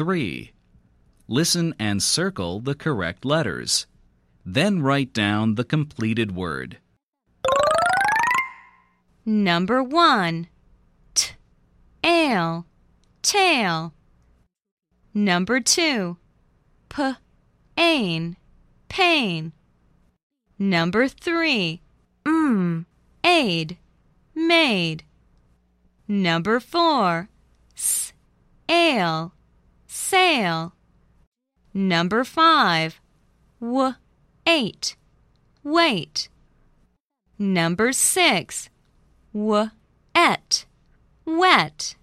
3. Listen and circle the correct letters. Then write down the completed word. Number 1. T. Ale. Tail. Number 2. P. Ain. Pain. Number 3. M. Aid. Maid. Number 4. S. Ale. Sail. Number 5. W. Eight. Wait. Number 6. W. Et. Wet.